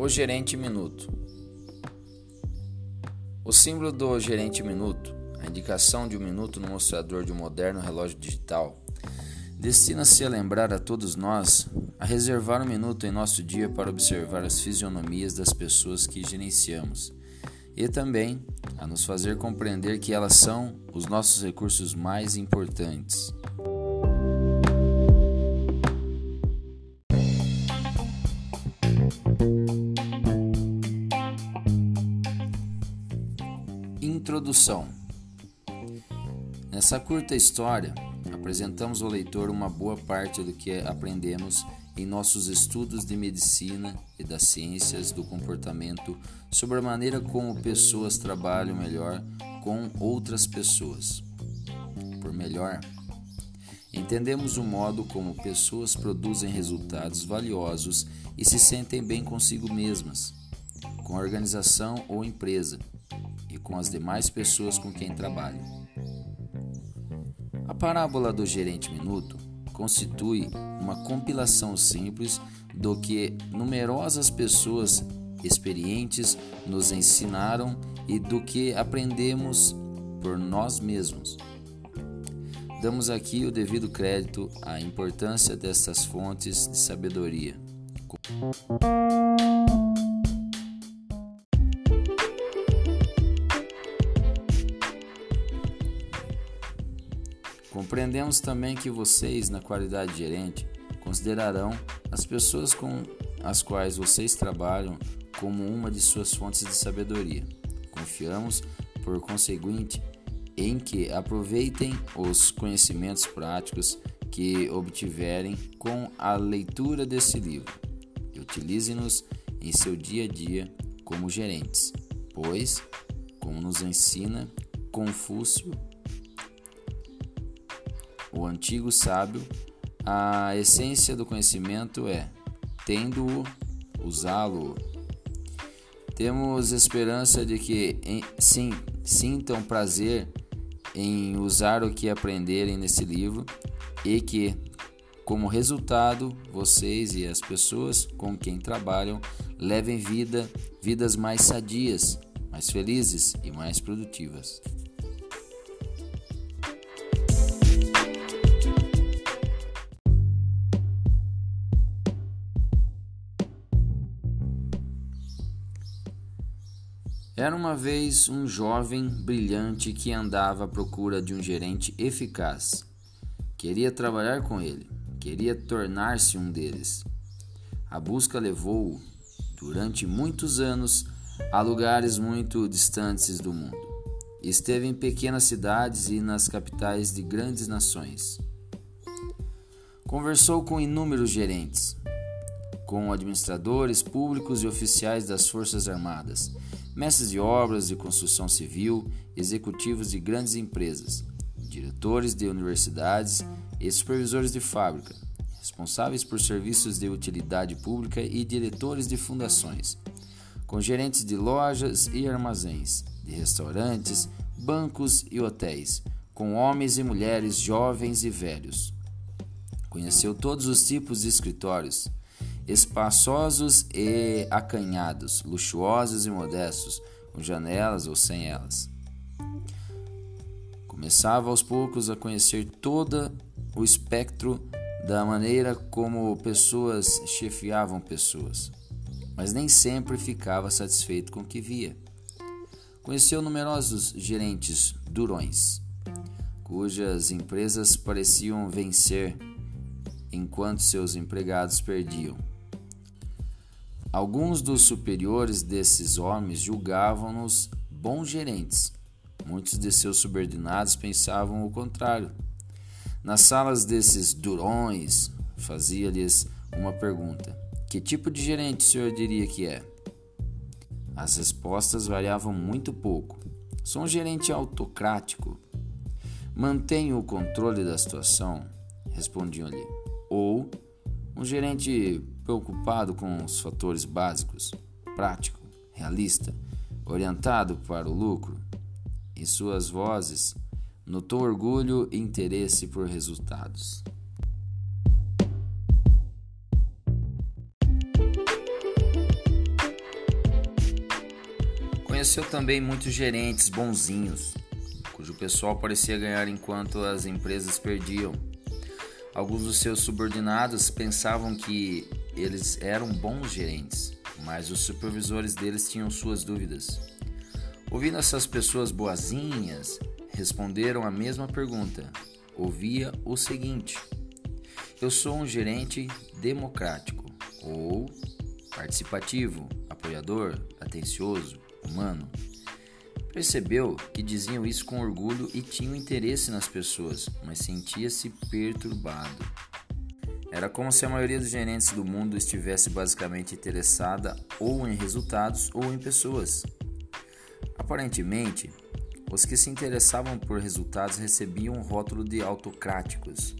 O gerente minuto. O símbolo do gerente minuto, a indicação de um minuto no mostrador de um moderno relógio digital, destina-se a lembrar a todos nós a reservar um minuto em nosso dia para observar as fisionomias das pessoas que gerenciamos e também a nos fazer compreender que elas são os nossos recursos mais importantes. Introdução Nessa curta história, apresentamos ao leitor uma boa parte do que aprendemos em nossos estudos de medicina e das ciências do comportamento sobre a maneira como pessoas trabalham melhor com outras pessoas. Por melhor, entendemos o modo como pessoas produzem resultados valiosos e se sentem bem consigo mesmas, com a organização ou empresa com as demais pessoas com quem trabalham. A parábola do gerente minuto constitui uma compilação simples do que numerosas pessoas experientes nos ensinaram e do que aprendemos por nós mesmos. Damos aqui o devido crédito à importância destas fontes de sabedoria. Compreendemos também que vocês, na qualidade de gerente, considerarão as pessoas com as quais vocês trabalham como uma de suas fontes de sabedoria. Confiamos, por conseguinte, em que aproveitem os conhecimentos práticos que obtiverem com a leitura desse livro e utilize-nos em seu dia a dia como gerentes, pois, como nos ensina Confúcio, antigo sábio, a essência do conhecimento é, tendo-o, usá-lo. Temos esperança de que sim, sintam prazer em usar o que aprenderem nesse livro e que, como resultado, vocês e as pessoas com quem trabalham levem vida, vidas mais sadias, mais felizes e mais produtivas. Era uma vez um jovem brilhante que andava à procura de um gerente eficaz. Queria trabalhar com ele, queria tornar-se um deles. A busca levou-o, durante muitos anos, a lugares muito distantes do mundo. Esteve em pequenas cidades e nas capitais de grandes nações. Conversou com inúmeros gerentes, com administradores públicos e oficiais das Forças Armadas mestres de obras de construção civil, executivos de grandes empresas, diretores de universidades e supervisores de fábrica, responsáveis por serviços de utilidade pública e diretores de fundações, com gerentes de lojas e armazéns, de restaurantes, bancos e hotéis, com homens e mulheres jovens e velhos. Conheceu todos os tipos de escritórios, espaçosos e acanhados, luxuosos e modestos, com janelas ou sem elas. Começava aos poucos a conhecer todo o espectro da maneira como pessoas chefiavam pessoas, mas nem sempre ficava satisfeito com o que via. Conheceu numerosos gerentes durões, cujas empresas pareciam vencer enquanto seus empregados perdiam. Alguns dos superiores desses homens julgavam-nos bons gerentes. Muitos de seus subordinados pensavam o contrário. Nas salas desses durões, fazia-lhes uma pergunta: Que tipo de gerente o senhor diria que é? As respostas variavam muito pouco. Sou um gerente autocrático. Mantenho o controle da situação, respondiam-lhe. Ou um gerente preocupado com os fatores básicos, prático, realista, orientado para o lucro. Em suas vozes, notou orgulho e interesse por resultados. Conheceu também muitos gerentes bonzinhos, cujo pessoal parecia ganhar enquanto as empresas perdiam. Alguns dos seus subordinados pensavam que eles eram bons gerentes, mas os supervisores deles tinham suas dúvidas. Ouvindo essas pessoas boazinhas, responderam a mesma pergunta. Ouvia o seguinte: Eu sou um gerente democrático ou participativo, apoiador, atencioso, humano. Percebeu que diziam isso com orgulho e tinham interesse nas pessoas, mas sentia-se perturbado. Era como se a maioria dos gerentes do mundo estivesse basicamente interessada ou em resultados ou em pessoas. Aparentemente, os que se interessavam por resultados recebiam o rótulo de autocráticos,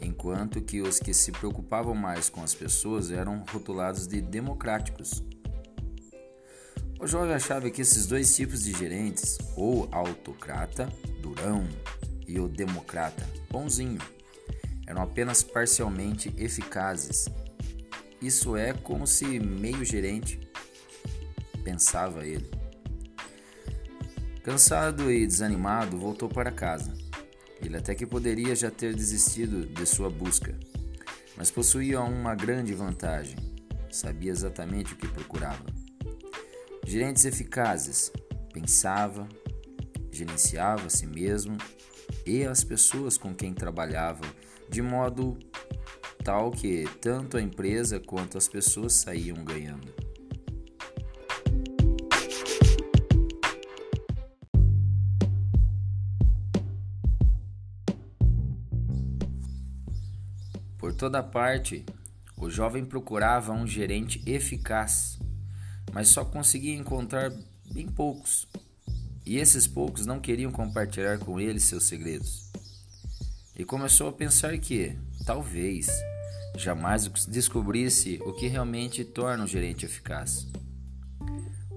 enquanto que os que se preocupavam mais com as pessoas eram rotulados de democráticos. O jovem achava que esses dois tipos de gerentes, ou autocrata, durão, e o democrata, bonzinho, eram apenas parcialmente eficazes. Isso é como se meio gerente, pensava ele. Cansado e desanimado, voltou para casa. Ele até que poderia já ter desistido de sua busca, mas possuía uma grande vantagem: sabia exatamente o que procurava. Gerentes eficazes, pensava, gerenciava a si mesmo e as pessoas com quem trabalhava, de modo tal que tanto a empresa quanto as pessoas saíam ganhando. Por toda parte, o jovem procurava um gerente eficaz, mas só conseguia encontrar bem poucos. E esses poucos não queriam compartilhar com ele seus segredos. E começou a pensar que, talvez, jamais descobrisse o que realmente torna um gerente eficaz.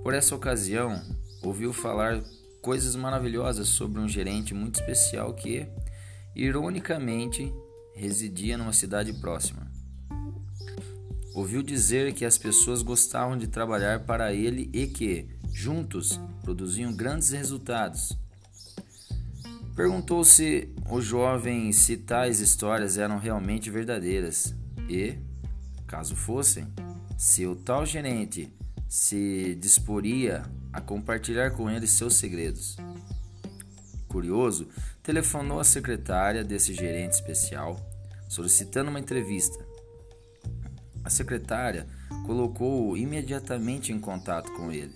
Por essa ocasião, ouviu falar coisas maravilhosas sobre um gerente muito especial que, ironicamente, residia numa cidade próxima. Ouviu dizer que as pessoas gostavam de trabalhar para ele e que, juntos, produziam grandes resultados. Perguntou-se o jovem se tais histórias eram realmente verdadeiras e, caso fossem, se o tal gerente se disporia a compartilhar com ele seus segredos. Curioso, telefonou à secretária desse gerente especial, solicitando uma entrevista. A secretária colocou-o imediatamente em contato com ele.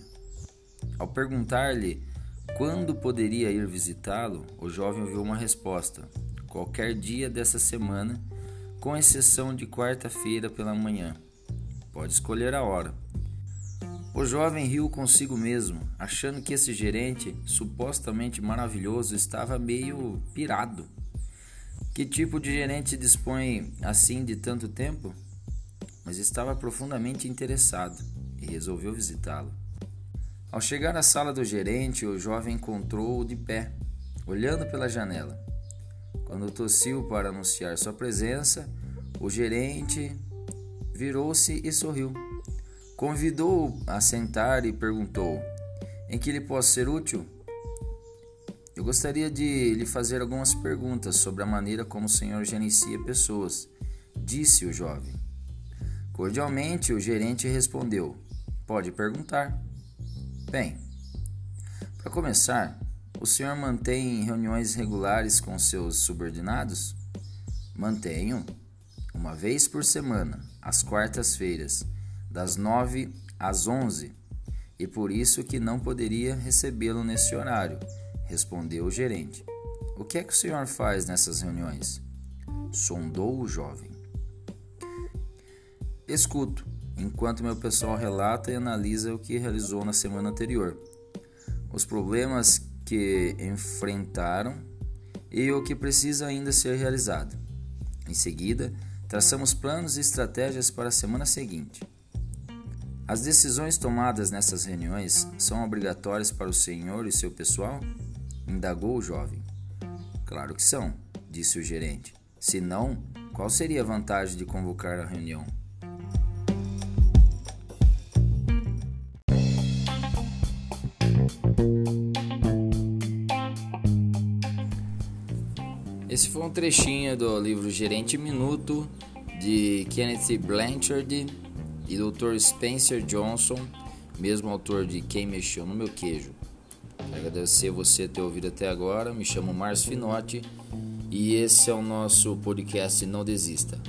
Ao perguntar-lhe quando poderia ir visitá-lo, o jovem ouviu uma resposta: qualquer dia dessa semana, com exceção de quarta-feira pela manhã. Pode escolher a hora. O jovem riu consigo mesmo, achando que esse gerente, supostamente maravilhoso, estava meio pirado. Que tipo de gerente dispõe assim de tanto tempo? Mas estava profundamente interessado e resolveu visitá-lo. Ao chegar à sala do gerente, o jovem encontrou-o de pé, olhando pela janela. Quando tossiu para anunciar sua presença, o gerente virou-se e sorriu. Convidou-o a sentar e perguntou: Em que lhe posso ser útil? Eu gostaria de lhe fazer algumas perguntas sobre a maneira como o senhor gerencia pessoas, disse o jovem. Cordialmente, o gerente respondeu: Pode perguntar. Bem, para começar, o senhor mantém reuniões regulares com seus subordinados? Mantenho, uma vez por semana, às quartas-feiras das 9 às 11, e por isso que não poderia recebê-lo nesse horário, respondeu o gerente. O que é que o senhor faz nessas reuniões? Sondou o jovem. Escuto, enquanto meu pessoal relata e analisa o que realizou na semana anterior, os problemas que enfrentaram e o que precisa ainda ser realizado. Em seguida, traçamos planos e estratégias para a semana seguinte. As decisões tomadas nessas reuniões são obrigatórias para o senhor e seu pessoal? indagou o jovem. Claro que são, disse o gerente. Se não, qual seria a vantagem de convocar a reunião? Esse foi um trechinho do livro Gerente Minuto de Kenneth Blanchard e Dr. Spencer Johnson, mesmo autor de Quem Mexeu no Meu Queijo. Agradecer você ter ouvido até agora. Me chamo Márcio Finotti e esse é o nosso podcast Não Desista.